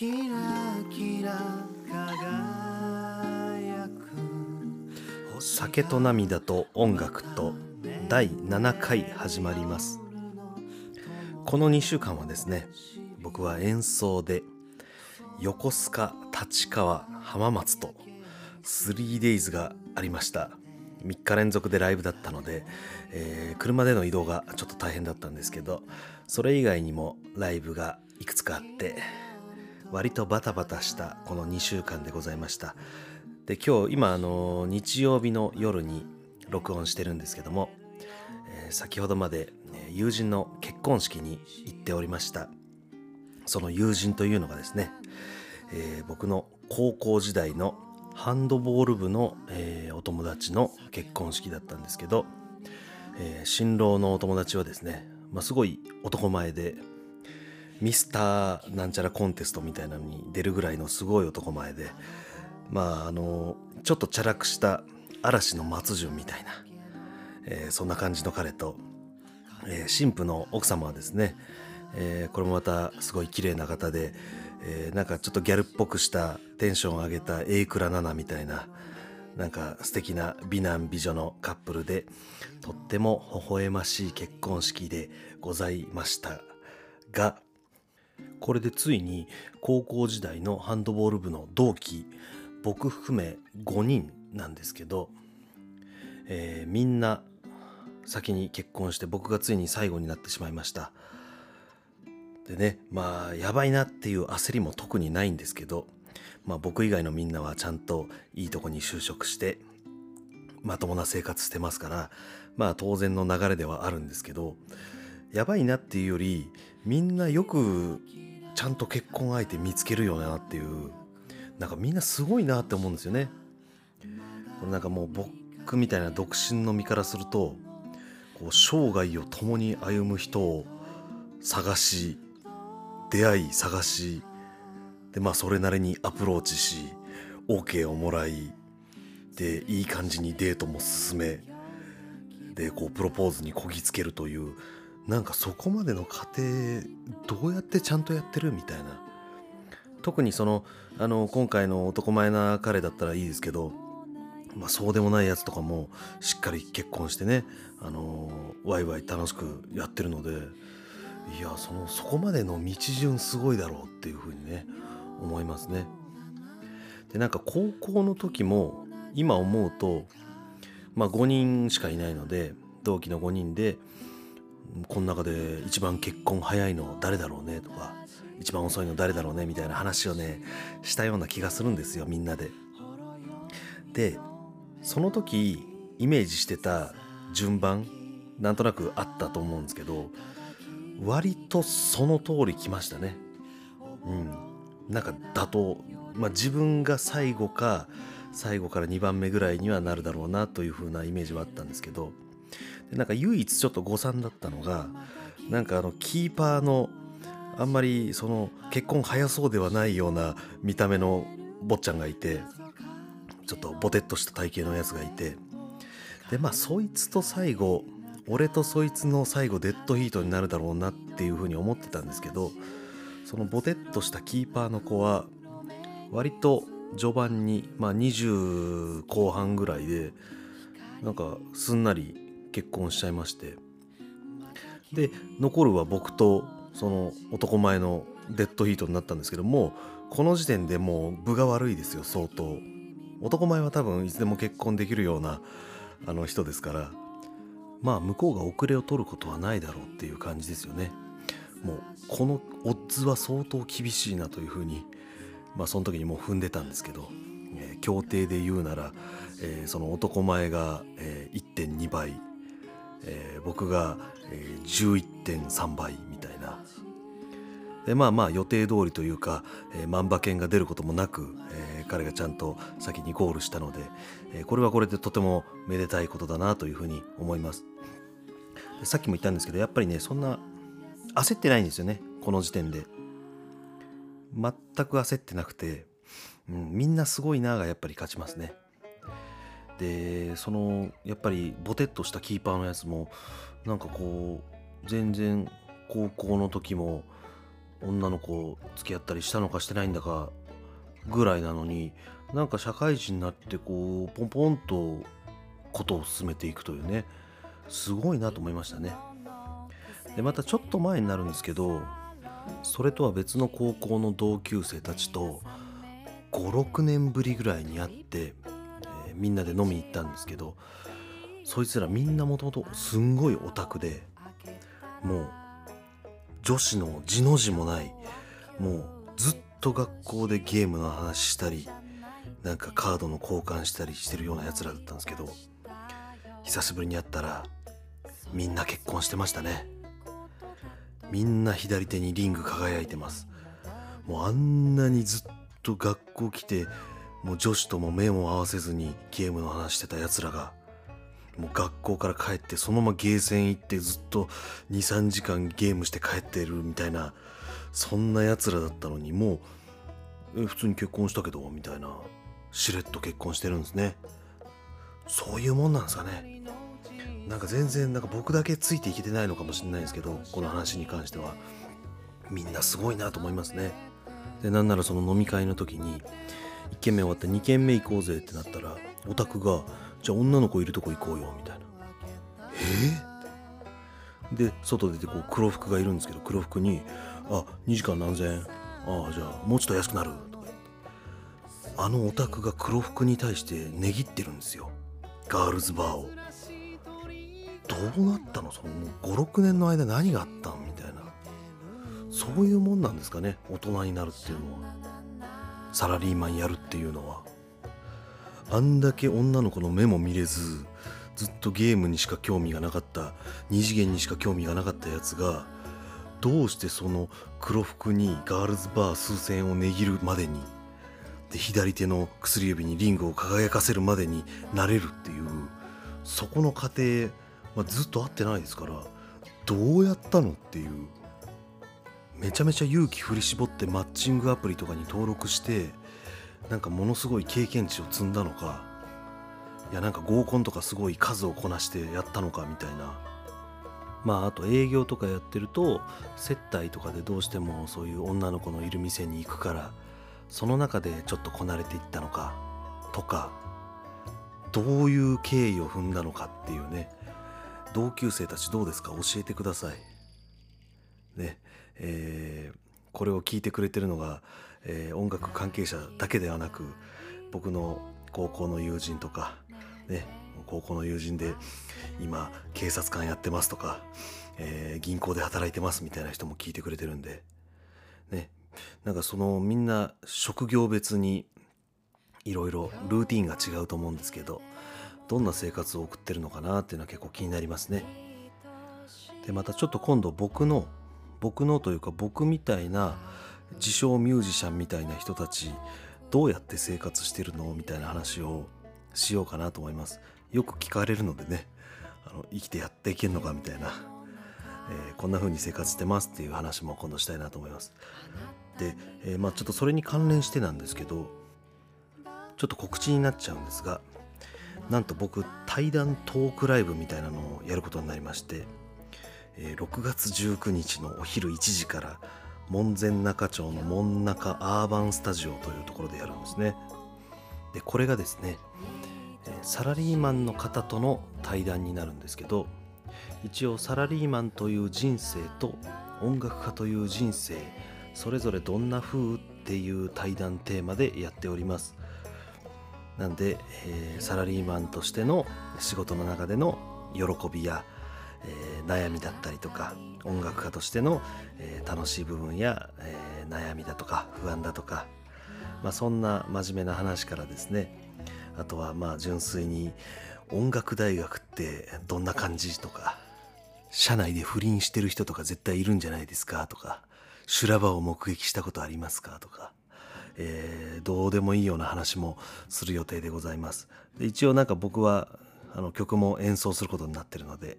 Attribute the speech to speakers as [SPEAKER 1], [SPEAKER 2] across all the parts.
[SPEAKER 1] キラキラ輝く
[SPEAKER 2] 酒と涙と音楽と第7回始まります。この2週間はですね僕は演奏で横須賀立川浜松と 3days がありました。3日連続でライブだったので、えー車での移動がちょっと大変だったんですけどそれ以外にもライブがいくつかあって割とバタバタしたこの2週間でございました。で今日今あの日曜日の夜に録音してるんですけども、えー先ほどまで友人の結婚式に行っておりました。その友人というのがですね、えー僕の高校時代のハンドボール部の、えーお友達の結婚式だったんですけど、えー新郎のお友達はですね、まあ、すごい男前でミスターなんちゃらコンテストみたいなのに出るぐらいのすごい男前でまああのちょっとチャラくした嵐の松潤みたいな、えーそんな感じの彼と、えー新婦の奥様はですね、えーこれもまたすごい綺麗な方で、えーなんかちょっとギャルっぽくしたテンションを上げた榮倉奈々みたいななんか素敵な美男美女のカップルでとっても微笑ましい結婚式でございましたがこれでついに高校時代のハンドボール部の同期僕含め5人なんですけど、えーみんな先に結婚して僕がついに最後になってしまいました。でねまあやばいなっていう焦りも特にないんですけど、まあ、僕以外のみんなはちゃんといいとこに就職してまともな生活してますからまあ当然の流れではあるんですけどやばいなっていうよりみんなよくちゃんと結婚相手見つけるよなっていうなんかみんなすごいなって思うんですよね。これなんかもう僕みたいな独身の身からするとこう生涯を共に歩む人を探し出会い探しでまあそれなりにアプローチし OK をもらいでいい感じにデートも進めでこうプロポーズにこぎつけるというなんかそこまでの過程どうやってちゃんとやってるみたいな特にそのあの今回の男前な彼だったらいいですけど、まあ、そうでもないやつとかもしっかり結婚してねあのワイワイ楽しくやってるのでいやそのそこまでの道順すごいだろうっていうふうにね思いますね。でなんか高校の時も今思うとまあ5人しかいないので同期の5人でこの中で一番結婚早いの誰だろうねとか一番遅いの誰だろうねみたいな話をねしたような気がするんですよみんなで。でその時イメージしてた順番なんとなくあったと思うんですけど割とその通り来ましたね。うん、なんかだと、まあ、自分が最後か最後から2番目ぐらいにはなるだろうなという風なイメージはあったんですけどなんか唯一ちょっと誤算だったのがなんかあのキーパーのあんまりその結婚早そうではないような見た目の坊ちゃんがいてちょっとボテッとした体型のやつがいてでまあそいつと最後俺とそいつの最後デッドヒートになるだろうなっていうふうに思ってたんですけどそのボテッとしたキーパーの子は割と序盤に、まあ、20後半ぐらいでなんかすんなり結婚しちゃいまして。で残るは僕とその男前のデッドヒートになったんですけどもこの時点でもう分が悪いですよ相当。男前は多分いつでも結婚できるようなあの人ですから。まあ向こうが遅れを取ることはないだろうっていう感じですよね。もうこのオッズは相当厳しいなというふうにまあその時にもう踏んでたんですけど、えー協定で言うなら、えーその男前が、えー1.2倍、えー僕が、えー11.3倍みたいな。でまあまあ予定通りというか、えー万馬券が出ることもなく、えー彼がちゃんと先にゴールしたので、えーこれはこれでとてもめでたいことだなというふうに思います。さっきも言ったんですけどやっぱりねそんな焦ってないんですよねこの時点で。全く焦ってなくて、うん、みんなすごいながやっぱり勝ちますね。でそのやっぱりボテッとしたキーパーのやつもなんかこう全然高校の時も女の子付き合ったりしたのかしてないんだかぐらいなのになんか社会人になってこうポンポンとことを進めていくというねすごいなと思いましたね。でまたちょっと前になるんですけどそれとは別の高校の同級生たちと56年ぶりぐらいに会って、みんなで飲みに行ったんですけどそいつらみんなもともとすんごいオタクでもう女子の字の字もないもうずっと学校でゲームの話したりなんかカードの交換したりしてるようなやつらだったんですけど久しぶりに会ったらみんな結婚してましたね。みんな左手にリング輝いてます。もうあんなにずっと学校来てもう女子とも目も合わせずにゲームの話してたやつらがもう学校から帰ってそのままゲーセン行ってずっと23時間ゲームして帰ってるみたいなそんなやつらだったのにもう普通に結婚したけどみたいなしれっと結婚してるんですね。そういうもんなんですかね。なんか全然なんか僕だけついていけてないのかもしれないですけどこの話に関しては。みんなすごいなと思いますね。でなんならその飲み会の時に1軒目終わって2軒目行こうぜってなったらオタクが「じゃあ女の子いるとこ行こうよ」みたいな「えで外出てこう黒服がいるんですけど黒服に「あ2時間何千円？ああじゃあもうちょっと安くなる」とか言って。あのオタクが黒服に対して値切ってるんですよ。ガールズバーを。どうなったの？その56年の間何があったん？みたいな。そういうもんなんですかね大人になるっていうのは。サラリーマンやるっていうのはあんだけ女の子の目も見れずずっとゲームにしか興味がなかった二次元にしか興味がなかったやつがどうしてその黒服にガールズバー数千を値切るまでにで左手の薬指にリングを輝かせるまでになれるっていうそこの過程、まあ、ずっと会ってないですからどうやったのっていうめちゃめちゃ勇気振り絞ってマッチングアプリとかに登録してなんかものすごい経験値を積んだのかいやなんか合コンとかすごい数をこなしてやったのかみたいな。まああと営業とかやってると接待とかでどうしてもそういう女の子のいる店に行くからその中でちょっとこなれていったのかとかどういう経緯を踏んだのかっていうね。同級生たちどうですか？教えてください。ね。えーこれを聞いてくれてるのが、えー音楽関係者だけではなく僕の高校の友人とかね高校の友人で今警察官やってますとか、えー銀行で働いてますみたいな人も聞いてくれてるんでねなんかそのみんな職業別にいろいろルーティンが違うと思うんですけどどんな生活を送ってるのかなっていうのは結構気になりますね。でまたちょっと今度僕の僕のというか僕みたいな自称ミュージシャンみたいな人たちどうやって生活してるのみたいな話をしようかなと思います。よく聞かれるのでねあの生きてやっていけるのかみたいな、えーこんな風に生活してますっていう話も今度したいなと思います。で、えーまあちょっとそれに関連してなんですけどちょっと告知になっちゃうんですがなんと僕対談トークライブみたいなのをやることになりましてえー6月19日のお昼1時から門前仲町の門中アーバンスタジオというところでやるんですね。でこれがですねサラリーマンの方との対談になるんですけど一応サラリーマンという人生と音楽家という人生それぞれどんな風っていう対談テーマでやっております。なんで、えーサラリーマンとしての仕事の中での喜びや、えー悩みだったりとか音楽家としての、えー楽しい部分や、えー悩みだとか不安だとか、まあ、そんな真面目な話からですねあとはまあ純粋に音楽大学ってどんな感じとか社内で不倫してる人とか絶対いるんじゃないですかとか修羅場を目撃したことありますかとか、えーどうでもいいような話もする予定でございます。で一応なんか僕はあの曲も演奏することになってるので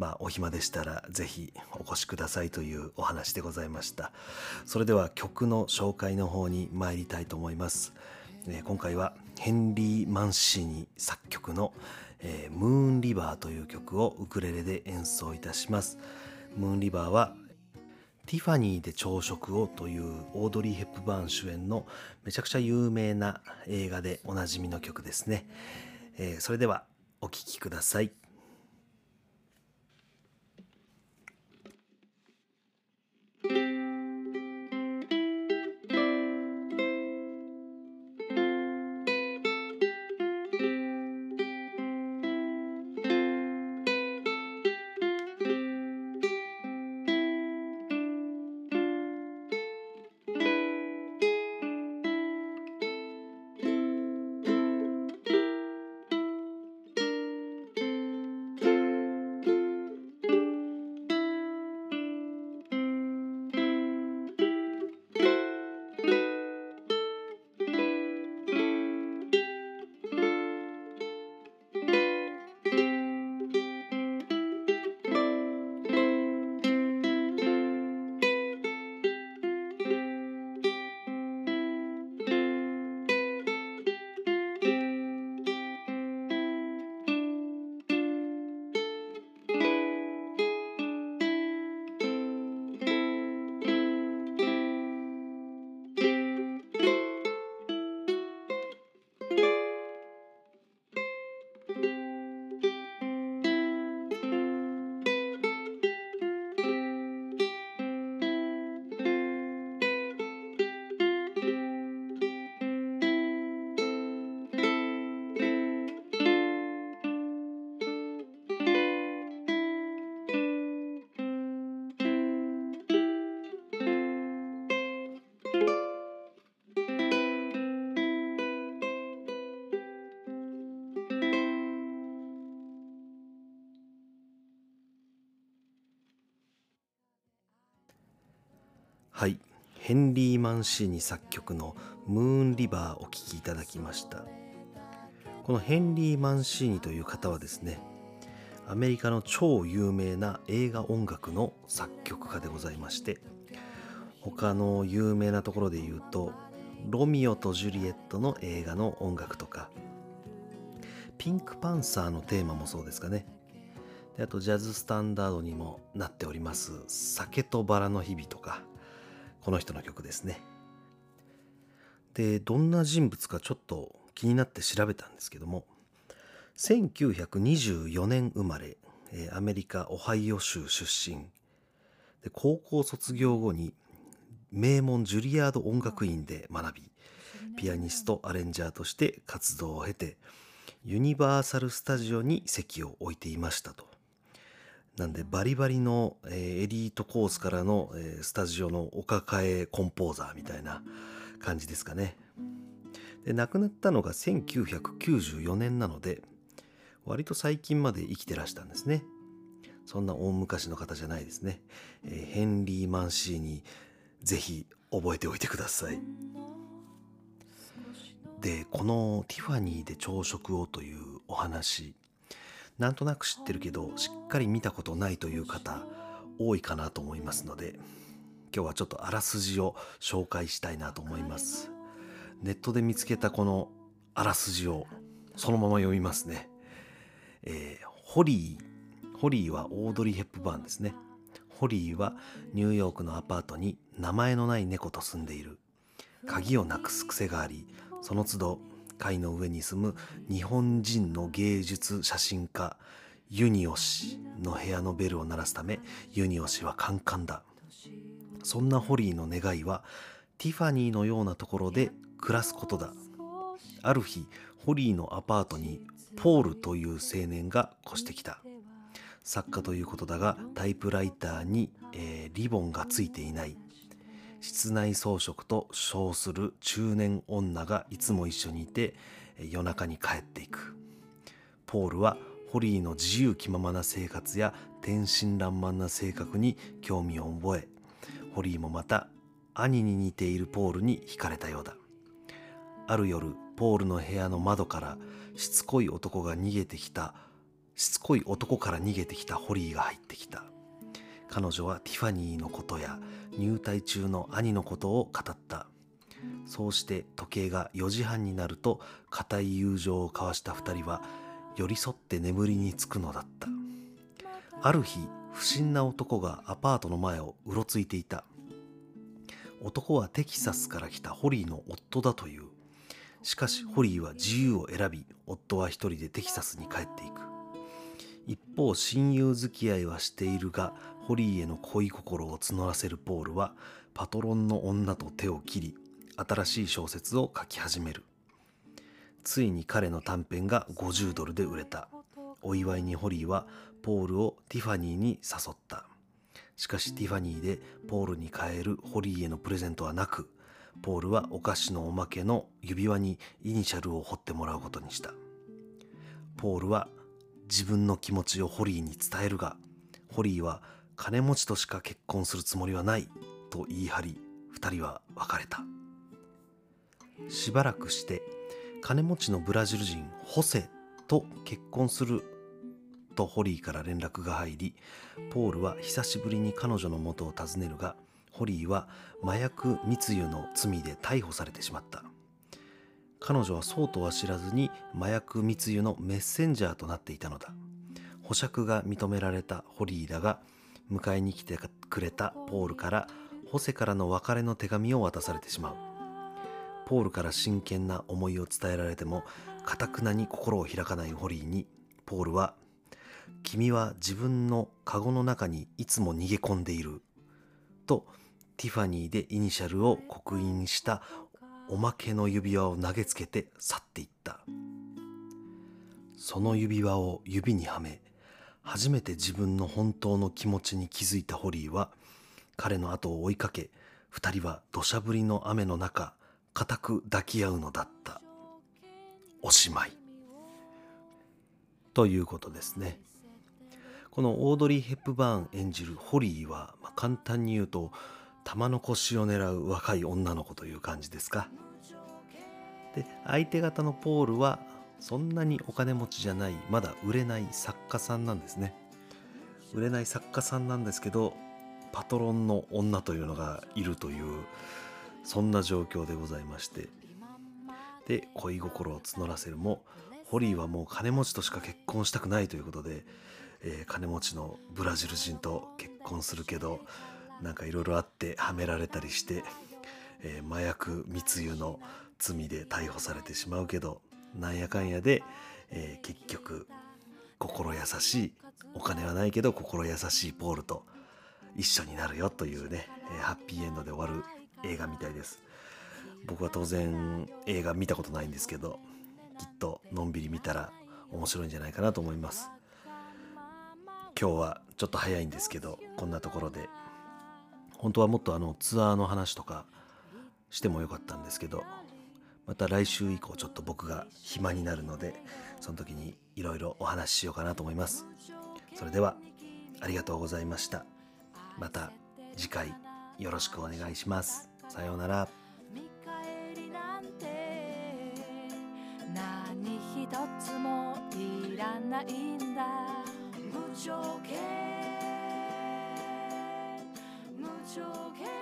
[SPEAKER 2] まあお暇でしたらぜひお越しくださいというお話でございましたそれでは曲の紹介の方に参りたいと思います、えー今回はヘンリー・マンシーニ作曲の、えームーンリバーという曲をウクレレで演奏いたしますムーンリバーはティファニーで朝食をというオードリー・ヘップバーン主演のめちゃくちゃ有名な映画でおなじみの曲ですね。えーそれではお聴きください。はい。ヘンリー・マンシーニ作曲のムーン・リバーお聴きいただきました。このヘンリー・マンシーニという方はですね、アメリカの超有名な映画音楽の作曲家でございまして、他の有名なところで言うと、ロミオとジュリエットの映画の音楽とか、ピンクパンサーのテーマもそうですかね。であとジャズスタンダードにもなっております「酒とバラの日々」とかこの人の曲ですね。でどんな人物かちょっと気になって調べたんですけども1924年生まれアメリカ・オハイオ州出身。で高校卒業後に名門ジュリアード音楽院で学びピアニストアレンジャーとして活動を経てユニバーサル・スタジオに席を置いていましたと。なんでバリバリの、えーエリートコースからの、えースタジオのお抱えコンポーザーみたいな感じですかね。で亡くなったのが1994年なので割と最近まで生きてらしたんですね。そんな大昔の方じゃないですね、えーヘンリー・マンシーにぜひ覚えておいてください。でこの「ティファニーで朝食を」というお話なんとなく知ってるけどしっかり見たことないという方多いかなと思いますので今日はちょっとあらすじを紹介したいなと思います。ネットで見つけたこのあらすじをそのまま読みますね、えーホリーホリーはオードリー・ヘップバーンですね。ホリーはニューヨークのアパートに名前のない猫と住んでいる。鍵をなくす癖がありその都度階の上に住む日本人の芸術写真家ユニオ氏の部屋のベルを鳴らすためユニオ氏はカンカンだ。そんなホリーの願いはティファニーのようなところで暮らすことだ。ある日ホリーのアパートにポールという青年が越してきた。作家ということだがタイプライターに、えーリボンがついていない。室内装飾と称する中年女がいつも一緒にいて夜中に帰っていく。ポールはホリーの自由気ままな生活や天真爛漫な性格に興味を覚えホリーもまた兄に似ているポールに惹かれたようだ。ある夜ポールの部屋の窓からしつこい男が逃げてきたしつこい男から逃げてきたホリーが入ってきた。彼女はティファニーのことや入隊中の兄のことを語った。そうして時計が4時半になると固い友情を交わした二人は寄り添って眠りにつくのだった。ある日不不審な男がアパートの前をうろついていた。男はテキサスから来たホリーの夫だという。しかしホリーは自由を選び夫は一人でテキサスに帰っていく。一方親友付き合いはしているがホリーへの恋心を募らせるポールはパトロンの女と手を切り新しい小説を書き始める。ついに彼の短編が50ドルで売れた。お祝いにホリーはポールをティファニーに誘った。しかしティファニーでポールに買えるホリーへのプレゼントはなくポールはお菓子のおまけの指輪にイニシャルを彫ってもらうことにした。ポールは自分の気持ちをホリーに伝えるがホリーは金持ちとしか結婚するつもりはないと言い張り二人は別れた。しばらくして金持ちのブラジル人ホセと結婚するとホリーから連絡が入りポールは久しぶりに彼女の元を訪ねるがホリーは麻薬密輸の罪で逮捕されてしまった。彼女はそうとは知らずに麻薬密輸のメッセンジャーとなっていたのだ。保釈が認められたホリーだが迎えに来てくれたポールからホセからの別れの手紙を渡されてしまう。ポールから真剣な思いを伝えられてもかたくなに心を開かないホリーにポールは「君は自分のカゴの中にいつも逃げ込んでいる」とティファニーでイニシャルを刻印したおまけの指輪を投げつけて去っていった。その指輪を指にはめ初めて自分の本当の気持ちに気づいたホリーは彼の後を追いかけ二人は土砂降りの雨の中固く抱き合うのだった。おしまい。ということですね。このオードリー・ヘップバーン演じるホリーは、まあ、簡単に言うと玉の腰を狙う若い女の子という感じですか。で相手方のポールはそんなにお金持ちじゃないまだ売れない作家さんなんですね。売れない作家さんなんですけどパトロンの女というのがいるというそんな状況でございまして。で恋心を募らせるもホリーはもう金持ちとしか結婚したくないということで、えー、金持ちのブラジル人と結婚するけどなんかいろいろあってはめられたりして、えー、麻薬密輸の罪で逮捕されてしまうけどなんやかんやで、えー、結局心優しいお金はないけど心優しいポールと一緒になるよというね、え、ハッピーエンドで終わる映画みたいです。僕は当然映画見たことないんですけどきっとのんびり見たら面白いんじゃないかなと思います。今日はちょっと早いんですけどこんなところで。本当はもっとあのツアーの話とかしてもよかったんですけどまた来週以降ちょっと僕が暇になるのでその時にいろいろお話ししようかなと思います。それではありがとうございました。また次回よろしくお願いします。さようなら。
[SPEAKER 3] 見返りなんて何一つもいらないんだ。無条件無条件。